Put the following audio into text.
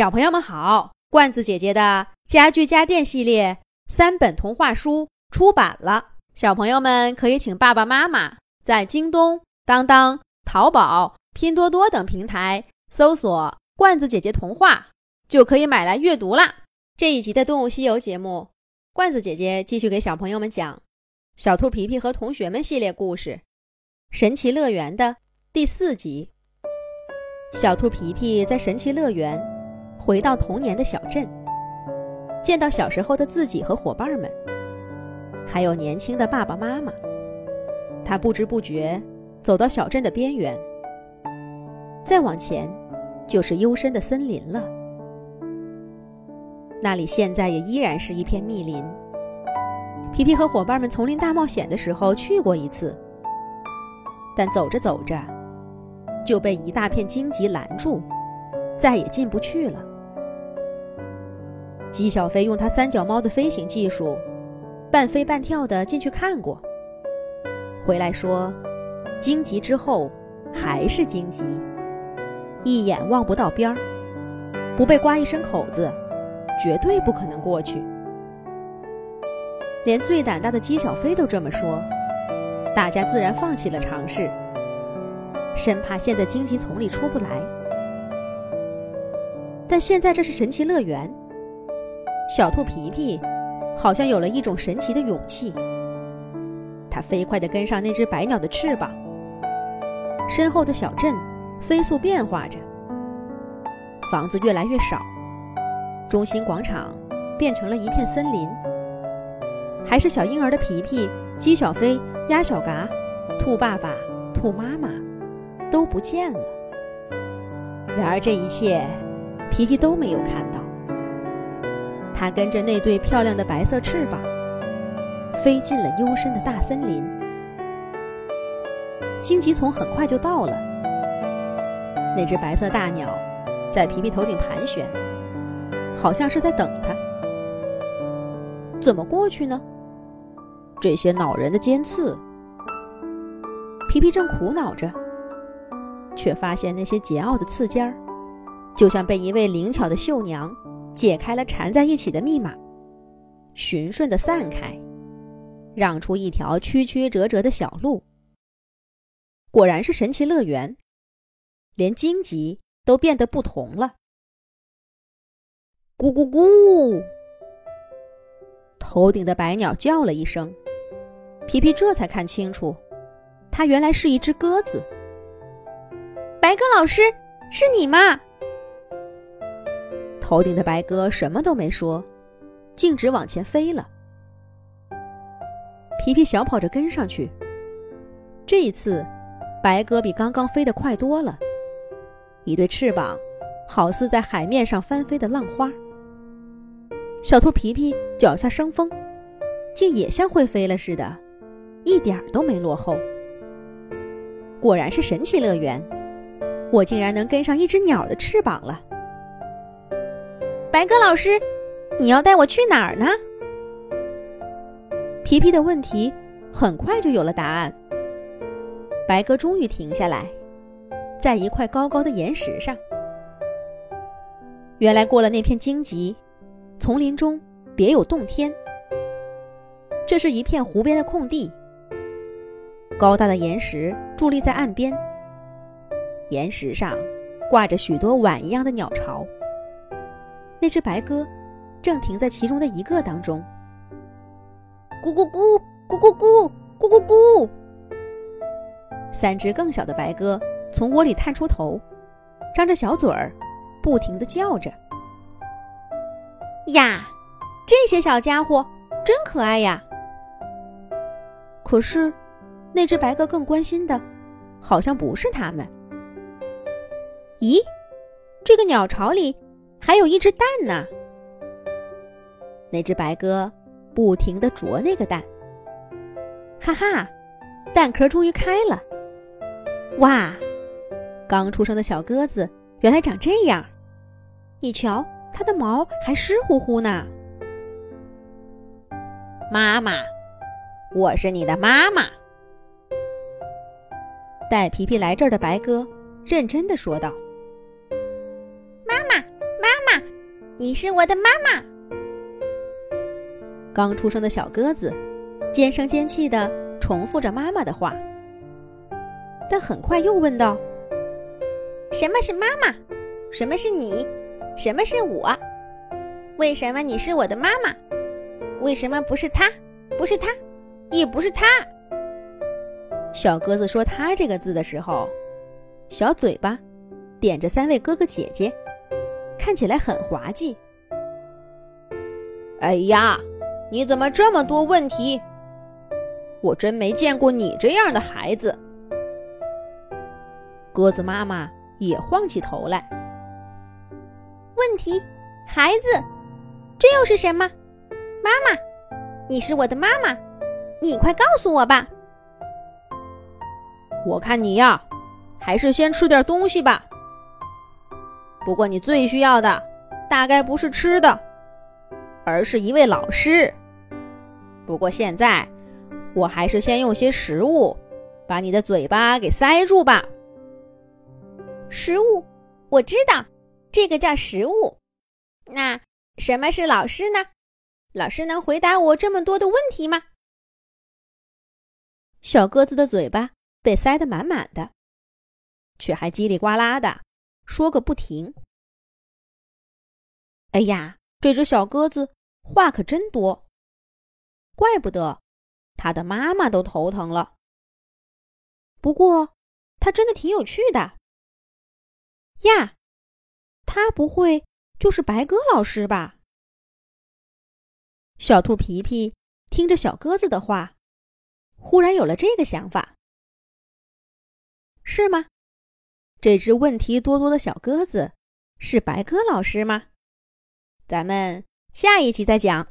小朋友们好，罐子姐姐的家具家电系列三本童话书出版了，小朋友们可以请爸爸妈妈在京东、当当、淘宝、拼多多等平台搜索“罐子姐姐童话”，就可以买来阅读啦。这一集的《动物西游》节目，罐子姐姐继续给小朋友们讲《小兔皮皮和同学们》系列故事《神奇乐园》的第四集。小兔皮皮在神奇乐园回到童年的小镇，见到小时候的自己和伙伴们，还有年轻的爸爸妈妈。他不知不觉走到小镇的边缘，再往前就是幽深的森林了。那里现在也依然是一片密林。皮皮和伙伴们丛林大冒险的时候去过一次，但走着走着。就被一大片荆棘拦住，再也进不去了。姬小飞用他三脚猫的飞行技术，半飞半跳的进去看过，回来说：“荆棘之后还是荆棘，一眼望不到边儿，不被刮一身口子，绝对不可能过去。”连最胆大的姬小飞都这么说，大家自然放弃了尝试。生怕陷在荆棘丛里出不来，但现在这是神奇乐园。小兔皮皮好像有了一种神奇的勇气，它飞快地跟上那只白鸟的翅膀。身后的小镇飞速变化着，房子越来越少，中心广场变成了一片森林。还是小婴儿的皮皮、鸡小飞、鸭小嘎、兔爸爸、兔妈妈。都不见了。然而这一切，皮皮都没有看到。他跟着那对漂亮的白色翅膀，飞进了幽深的大森林。荆棘丛很快就到了。那只白色大鸟在皮皮头顶盘旋，好像是在等他。怎么过去呢？这些恼人的尖刺！皮皮正苦恼着。却发现那些桀骜的刺尖儿，就像被一位灵巧的绣娘解开了缠在一起的密码，循顺的散开，让出一条曲曲折折的小路。果然是神奇乐园，连荆棘都变得不同了。咕咕咕！头顶的白鸟叫了一声，皮皮这才看清楚，它原来是一只鸽子。白鸽老师，是你吗？头顶的白鸽什么都没说，径直往前飞了。皮皮小跑着跟上去。这一次，白鸽比刚刚飞得快多了，一对翅膀好似在海面上翻飞的浪花。小兔皮皮脚下生风，竟也像会飞了似的，一点儿都没落后。果然是神奇乐园。我竟然能跟上一只鸟的翅膀了，白鸽老师，你要带我去哪儿呢？皮皮的问题很快就有了答案。白鸽终于停下来，在一块高高的岩石上。原来过了那片荆棘，丛林中别有洞天。这是一片湖边的空地，高大的岩石伫立在岸边。岩石上挂着许多碗一样的鸟巢，那只白鸽正停在其中的一个当中。咕咕咕，咕咕咕，咕咕咕。三只更小的白鸽从窝里探出头，张着小嘴儿，不停的叫着。呀，这些小家伙真可爱呀！可是，那只白鸽更关心的，好像不是它们。咦，这个鸟巢里还有一只蛋呢。那只白鸽不停地啄那个蛋，哈哈，蛋壳终于开了！哇，刚出生的小鸽子原来长这样，你瞧，它的毛还湿乎乎呢。妈妈，我是你的妈妈。带皮皮来这儿的白鸽认真的说道。你是我的妈妈。刚出生的小鸽子尖声尖气的重复着妈妈的话，但很快又问道：“什么是妈妈？什么是你？什么是我？为什么你是我的妈妈？为什么不是他？不是他，也不是他？”小鸽子说“他”这个字的时候，小嘴巴点着三位哥哥姐姐，看起来很滑稽。哎呀！你怎么这么多问题？我真没见过你这样的孩子。鸽子妈妈也晃起头来。问题，孩子，这又是什么？妈妈，你是我的妈妈，你快告诉我吧。我看你呀，还是先吃点东西吧。不过你最需要的，大概不是吃的，而是一位老师。不过现在，我还是先用些食物把你的嘴巴给塞住吧。食物，我知道，这个叫食物。那什么是老师呢？老师能回答我这么多的问题吗？小鸽子的嘴巴被塞得满满的，却还叽里呱啦的说个不停。哎呀，这只小鸽子话可真多。怪不得他的妈妈都头疼了。不过，他真的挺有趣的。呀，他不会就是白鸽老师吧？小兔皮皮听着小鸽子的话，忽然有了这个想法。是吗？这只问题多多的小鸽子是白鸽老师吗？咱们下一集再讲。